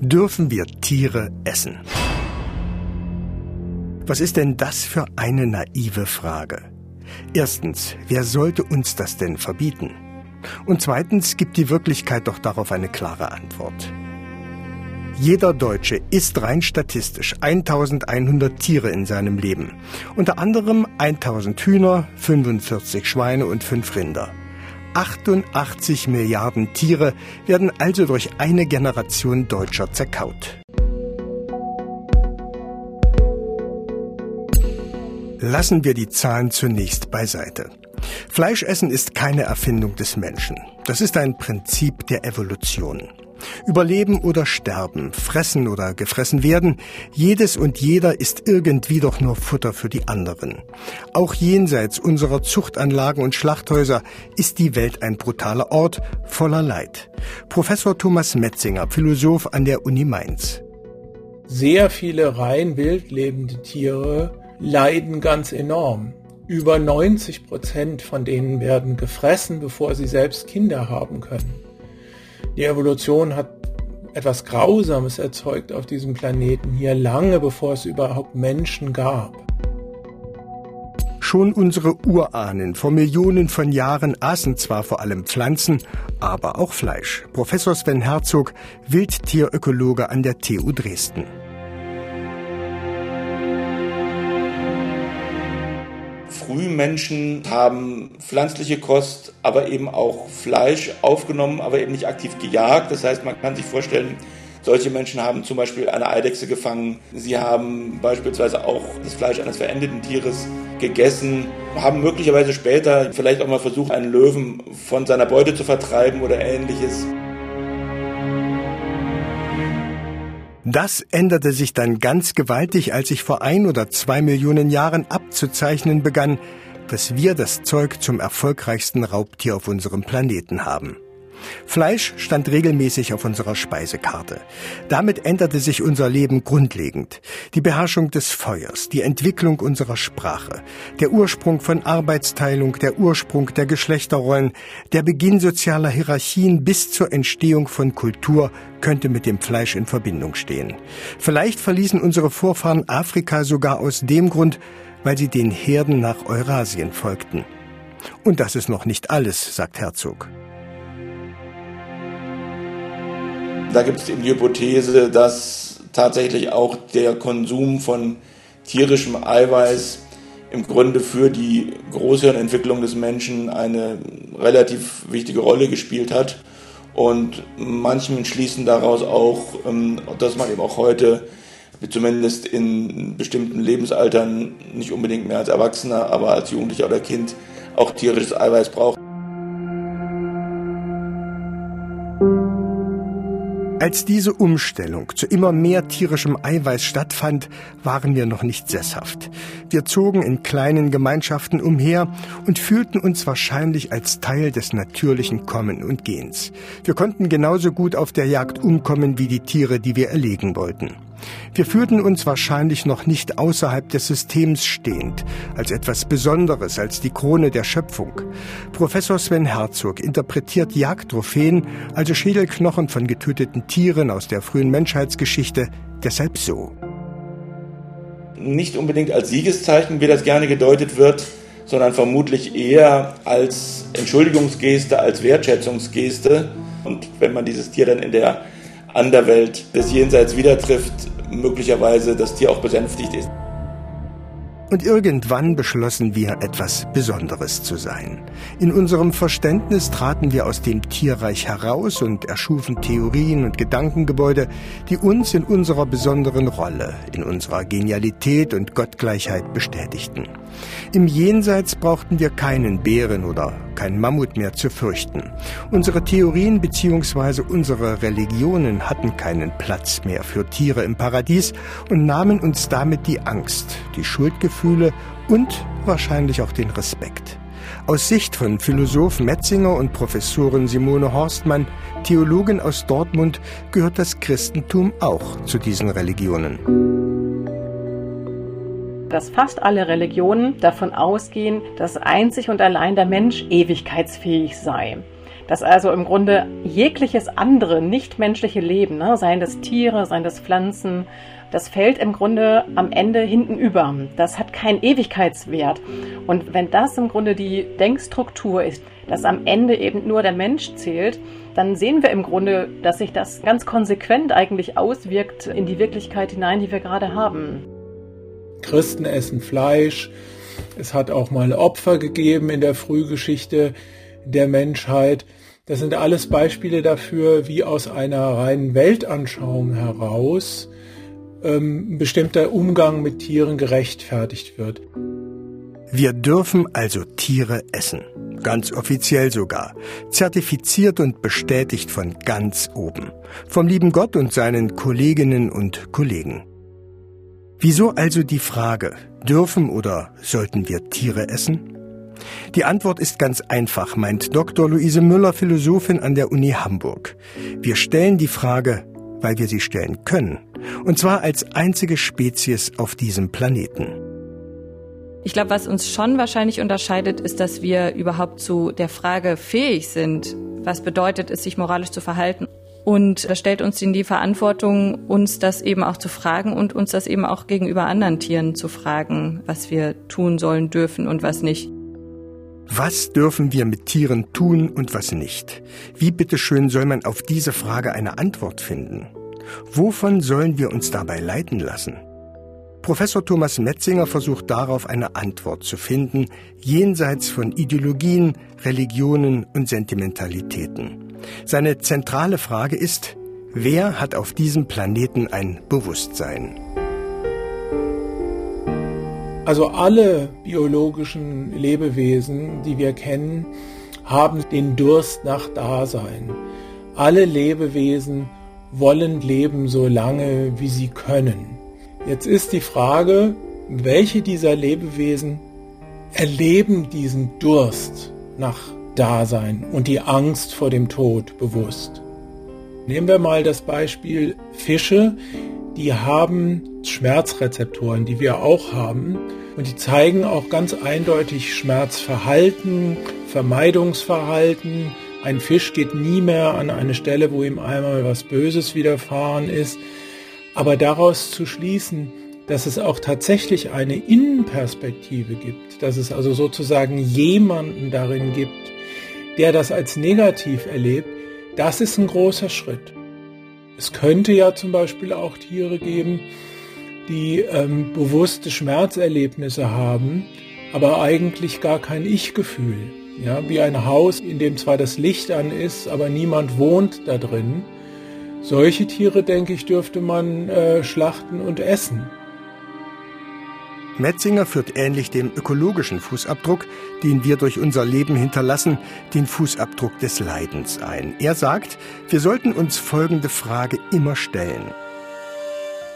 Dürfen wir Tiere essen? Was ist denn das für eine naive Frage? Erstens, wer sollte uns das denn verbieten? Und zweitens gibt die Wirklichkeit doch darauf eine klare Antwort. Jeder Deutsche isst rein statistisch 1100 Tiere in seinem Leben. Unter anderem 1000 Hühner, 45 Schweine und 5 Rinder. 88 Milliarden Tiere werden also durch eine Generation Deutscher zerkaut. Lassen wir die Zahlen zunächst beiseite. Fleischessen ist keine Erfindung des Menschen. Das ist ein Prinzip der Evolution. Überleben oder sterben, fressen oder gefressen werden, jedes und jeder ist irgendwie doch nur Futter für die anderen. Auch jenseits unserer Zuchtanlagen und Schlachthäuser ist die Welt ein brutaler Ort voller Leid. Professor Thomas Metzinger, Philosoph an der Uni Mainz. Sehr viele rein wild lebende Tiere leiden ganz enorm. Über 90 Prozent von denen werden gefressen, bevor sie selbst Kinder haben können. Die Evolution hat etwas Grausames erzeugt auf diesem Planeten hier lange bevor es überhaupt Menschen gab. Schon unsere Urahnen vor Millionen von Jahren aßen zwar vor allem Pflanzen, aber auch Fleisch. Professor Sven Herzog, Wildtierökologe an der TU Dresden. Frühmenschen haben pflanzliche Kost, aber eben auch Fleisch aufgenommen, aber eben nicht aktiv gejagt. Das heißt, man kann sich vorstellen, solche Menschen haben zum Beispiel eine Eidechse gefangen. Sie haben beispielsweise auch das Fleisch eines verendeten Tieres gegessen, haben möglicherweise später vielleicht auch mal versucht, einen Löwen von seiner Beute zu vertreiben oder ähnliches. Das änderte sich dann ganz gewaltig, als sich vor ein oder zwei Millionen Jahren abzuzeichnen begann, dass wir das Zeug zum erfolgreichsten Raubtier auf unserem Planeten haben. Fleisch stand regelmäßig auf unserer Speisekarte. Damit änderte sich unser Leben grundlegend. Die Beherrschung des Feuers, die Entwicklung unserer Sprache, der Ursprung von Arbeitsteilung, der Ursprung der Geschlechterrollen, der Beginn sozialer Hierarchien bis zur Entstehung von Kultur könnte mit dem Fleisch in Verbindung stehen. Vielleicht verließen unsere Vorfahren Afrika sogar aus dem Grund, weil sie den Herden nach Eurasien folgten. Und das ist noch nicht alles, sagt Herzog. Da gibt es eben die Hypothese, dass tatsächlich auch der Konsum von tierischem Eiweiß im Grunde für die Großhirnentwicklung des Menschen eine relativ wichtige Rolle gespielt hat. Und manchen schließen daraus auch, ähm, dass man eben auch heute, zumindest in bestimmten Lebensaltern, nicht unbedingt mehr als Erwachsener, aber als Jugendlicher oder Kind, auch tierisches Eiweiß braucht. Als diese Umstellung zu immer mehr tierischem Eiweiß stattfand, waren wir noch nicht sesshaft. Wir zogen in kleinen Gemeinschaften umher und fühlten uns wahrscheinlich als Teil des natürlichen Kommen und Gehens. Wir konnten genauso gut auf der Jagd umkommen wie die Tiere, die wir erlegen wollten. Wir fühlten uns wahrscheinlich noch nicht außerhalb des Systems stehend, als etwas Besonderes, als die Krone der Schöpfung. Professor Sven Herzog interpretiert Jagdtrophäen, also Schädelknochen von getöteten Tieren aus der frühen Menschheitsgeschichte, deshalb so. Nicht unbedingt als Siegeszeichen, wie das gerne gedeutet wird, sondern vermutlich eher als Entschuldigungsgeste, als Wertschätzungsgeste. Und wenn man dieses Tier dann in der Anderwelt des Jenseits wieder trifft, möglicherweise das Tier auch besänftigt ist. Und irgendwann beschlossen wir, etwas Besonderes zu sein. In unserem Verständnis traten wir aus dem Tierreich heraus und erschufen Theorien und Gedankengebäude, die uns in unserer besonderen Rolle, in unserer Genialität und Gottgleichheit bestätigten. Im Jenseits brauchten wir keinen Bären oder kein Mammut mehr zu fürchten. Unsere Theorien bzw. unsere Religionen hatten keinen Platz mehr für Tiere im Paradies und nahmen uns damit die Angst, die Schuldgefühle und wahrscheinlich auch den Respekt. Aus Sicht von Philosoph Metzinger und Professorin Simone Horstmann, Theologin aus Dortmund, gehört das Christentum auch zu diesen Religionen dass fast alle Religionen davon ausgehen, dass einzig und allein der Mensch ewigkeitsfähig sei. dass also im Grunde jegliches andere nichtmenschliche Leben, ne, seien das Tiere, seien das Pflanzen, das fällt im Grunde am Ende hinten über. Das hat keinen Ewigkeitswert. Und wenn das im Grunde die Denkstruktur ist, dass am Ende eben nur der Mensch zählt, dann sehen wir im Grunde, dass sich das ganz konsequent eigentlich auswirkt in die Wirklichkeit hinein, die wir gerade haben. Christen essen Fleisch. Es hat auch mal Opfer gegeben in der Frühgeschichte der Menschheit. Das sind alles Beispiele dafür, wie aus einer reinen Weltanschauung heraus ähm, bestimmter Umgang mit Tieren gerechtfertigt wird. Wir dürfen also Tiere essen. Ganz offiziell sogar. Zertifiziert und bestätigt von ganz oben. Vom lieben Gott und seinen Kolleginnen und Kollegen. Wieso also die Frage, dürfen oder sollten wir Tiere essen? Die Antwort ist ganz einfach, meint Dr. Luise Müller, Philosophin an der Uni Hamburg. Wir stellen die Frage, weil wir sie stellen können. Und zwar als einzige Spezies auf diesem Planeten. Ich glaube, was uns schon wahrscheinlich unterscheidet, ist, dass wir überhaupt zu der Frage fähig sind, was bedeutet es, sich moralisch zu verhalten. Und das stellt uns in die Verantwortung, uns das eben auch zu fragen und uns das eben auch gegenüber anderen Tieren zu fragen, was wir tun sollen, dürfen und was nicht. Was dürfen wir mit Tieren tun und was nicht? Wie bitteschön soll man auf diese Frage eine Antwort finden? Wovon sollen wir uns dabei leiten lassen? Professor Thomas Metzinger versucht darauf eine Antwort zu finden, jenseits von Ideologien, Religionen und Sentimentalitäten. Seine zentrale Frage ist, wer hat auf diesem Planeten ein Bewusstsein? Also alle biologischen Lebewesen, die wir kennen, haben den Durst nach Dasein. Alle Lebewesen wollen leben so lange, wie sie können. Jetzt ist die Frage, welche dieser Lebewesen erleben diesen Durst nach Dasein und die Angst vor dem Tod bewusst. Nehmen wir mal das Beispiel Fische, die haben Schmerzrezeptoren, die wir auch haben. Und die zeigen auch ganz eindeutig Schmerzverhalten, Vermeidungsverhalten. Ein Fisch geht nie mehr an eine Stelle, wo ihm einmal was Böses widerfahren ist. Aber daraus zu schließen, dass es auch tatsächlich eine Innenperspektive gibt, dass es also sozusagen jemanden darin gibt, der das als negativ erlebt, das ist ein großer Schritt. Es könnte ja zum Beispiel auch Tiere geben, die ähm, bewusste Schmerzerlebnisse haben, aber eigentlich gar kein Ich-Gefühl. Ja, wie ein Haus, in dem zwar das Licht an ist, aber niemand wohnt da drin. Solche Tiere, denke ich, dürfte man äh, schlachten und essen. Metzinger führt ähnlich dem ökologischen Fußabdruck, den wir durch unser Leben hinterlassen, den Fußabdruck des Leidens ein. Er sagt, wir sollten uns folgende Frage immer stellen.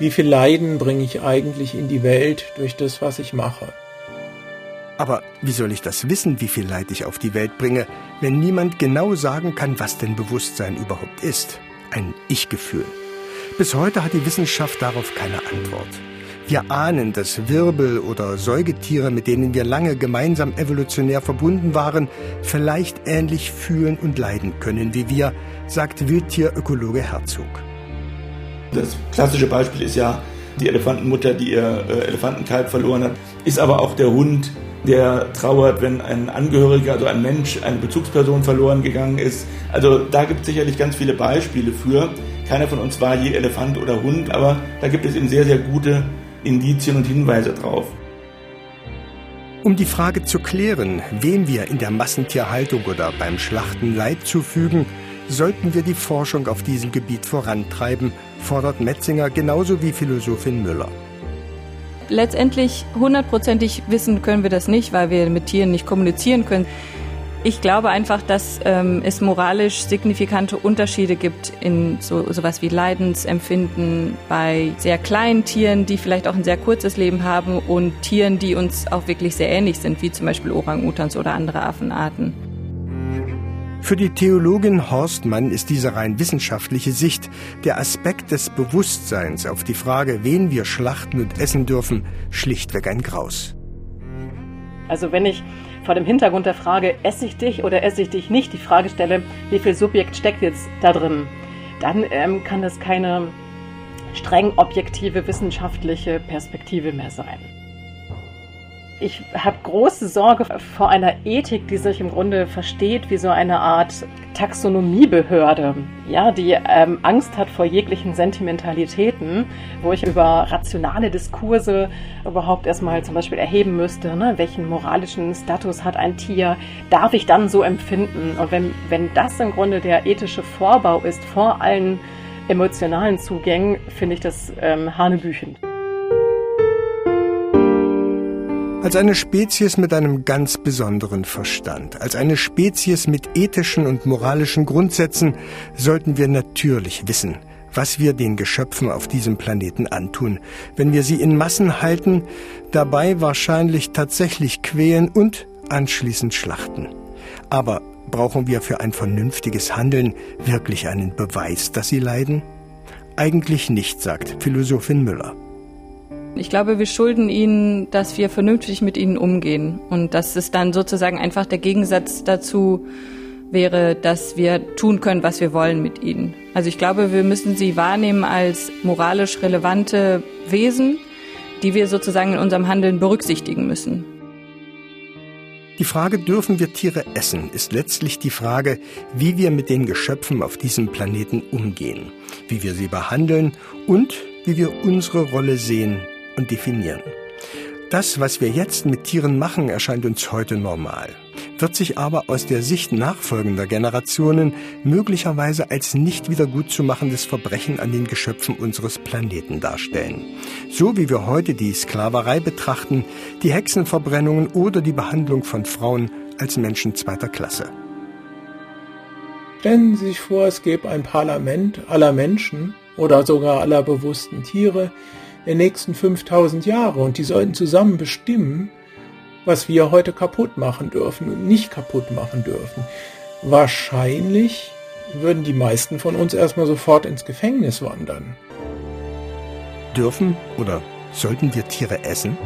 Wie viel Leiden bringe ich eigentlich in die Welt durch das, was ich mache? Aber wie soll ich das wissen, wie viel Leid ich auf die Welt bringe, wenn niemand genau sagen kann, was denn Bewusstsein überhaupt ist? Ein Ich-Gefühl. Bis heute hat die Wissenschaft darauf keine Antwort. Wir ahnen, dass Wirbel oder Säugetiere, mit denen wir lange gemeinsam evolutionär verbunden waren, vielleicht ähnlich fühlen und leiden können wie wir, sagt Wildtierökologe Herzog. Das klassische Beispiel ist ja die Elefantenmutter, die ihr äh, Elefantenkalb verloren hat, ist aber auch der Hund, der trauert, wenn ein Angehöriger, also ein Mensch, eine Bezugsperson verloren gegangen ist. Also da gibt es sicherlich ganz viele Beispiele für. Keiner von uns war je Elefant oder Hund, aber da gibt es eben sehr, sehr gute Indizien und Hinweise drauf. Um die Frage zu klären, wem wir in der Massentierhaltung oder beim Schlachten Leid zufügen, sollten wir die Forschung auf diesem Gebiet vorantreiben, fordert Metzinger genauso wie Philosophin Müller. Letztendlich hundertprozentig wissen können wir das nicht, weil wir mit Tieren nicht kommunizieren können. Ich glaube einfach, dass ähm, es moralisch signifikante Unterschiede gibt in so sowas wie Leidensempfinden bei sehr kleinen Tieren, die vielleicht auch ein sehr kurzes Leben haben und Tieren, die uns auch wirklich sehr ähnlich sind, wie zum Beispiel Orang-Utans oder andere Affenarten. Für die Theologin Horstmann ist diese rein wissenschaftliche Sicht, der Aspekt des Bewusstseins auf die Frage, wen wir schlachten und essen dürfen, schlichtweg ein Graus. Also wenn ich vor dem Hintergrund der Frage, esse ich dich oder esse ich dich nicht, die Frage stelle, wie viel Subjekt steckt jetzt da drin, dann ähm, kann das keine streng objektive wissenschaftliche Perspektive mehr sein. Ich habe große Sorge vor einer Ethik, die sich im Grunde versteht wie so eine Art Taxonomiebehörde, ja, die ähm, Angst hat vor jeglichen Sentimentalitäten, wo ich über rationale Diskurse überhaupt erstmal zum Beispiel erheben müsste, ne, welchen moralischen Status hat ein Tier, darf ich dann so empfinden? Und wenn, wenn das im Grunde der ethische Vorbau ist vor allen emotionalen Zugängen, finde ich das ähm, hanebüchend. Als eine Spezies mit einem ganz besonderen Verstand, als eine Spezies mit ethischen und moralischen Grundsätzen sollten wir natürlich wissen, was wir den Geschöpfen auf diesem Planeten antun, wenn wir sie in Massen halten, dabei wahrscheinlich tatsächlich quälen und anschließend schlachten. Aber brauchen wir für ein vernünftiges Handeln wirklich einen Beweis, dass sie leiden? Eigentlich nicht, sagt Philosophin Müller. Ich glaube, wir schulden ihnen, dass wir vernünftig mit ihnen umgehen und dass es dann sozusagen einfach der Gegensatz dazu wäre, dass wir tun können, was wir wollen mit ihnen. Also ich glaube, wir müssen sie wahrnehmen als moralisch relevante Wesen, die wir sozusagen in unserem Handeln berücksichtigen müssen. Die Frage, dürfen wir Tiere essen, ist letztlich die Frage, wie wir mit den Geschöpfen auf diesem Planeten umgehen, wie wir sie behandeln und wie wir unsere Rolle sehen und definieren. Das, was wir jetzt mit Tieren machen, erscheint uns heute normal, wird sich aber aus der Sicht nachfolgender Generationen möglicherweise als nicht wiedergutzumachendes Verbrechen an den Geschöpfen unseres Planeten darstellen. So wie wir heute die Sklaverei betrachten, die Hexenverbrennungen oder die Behandlung von Frauen als Menschen zweiter Klasse. Stellen Sie sich vor, es gäbe ein Parlament aller Menschen oder sogar aller bewussten Tiere, der nächsten 5000 Jahre und die sollten zusammen bestimmen, was wir heute kaputt machen dürfen und nicht kaputt machen dürfen. Wahrscheinlich würden die meisten von uns erstmal sofort ins Gefängnis wandern. Dürfen oder sollten wir Tiere essen?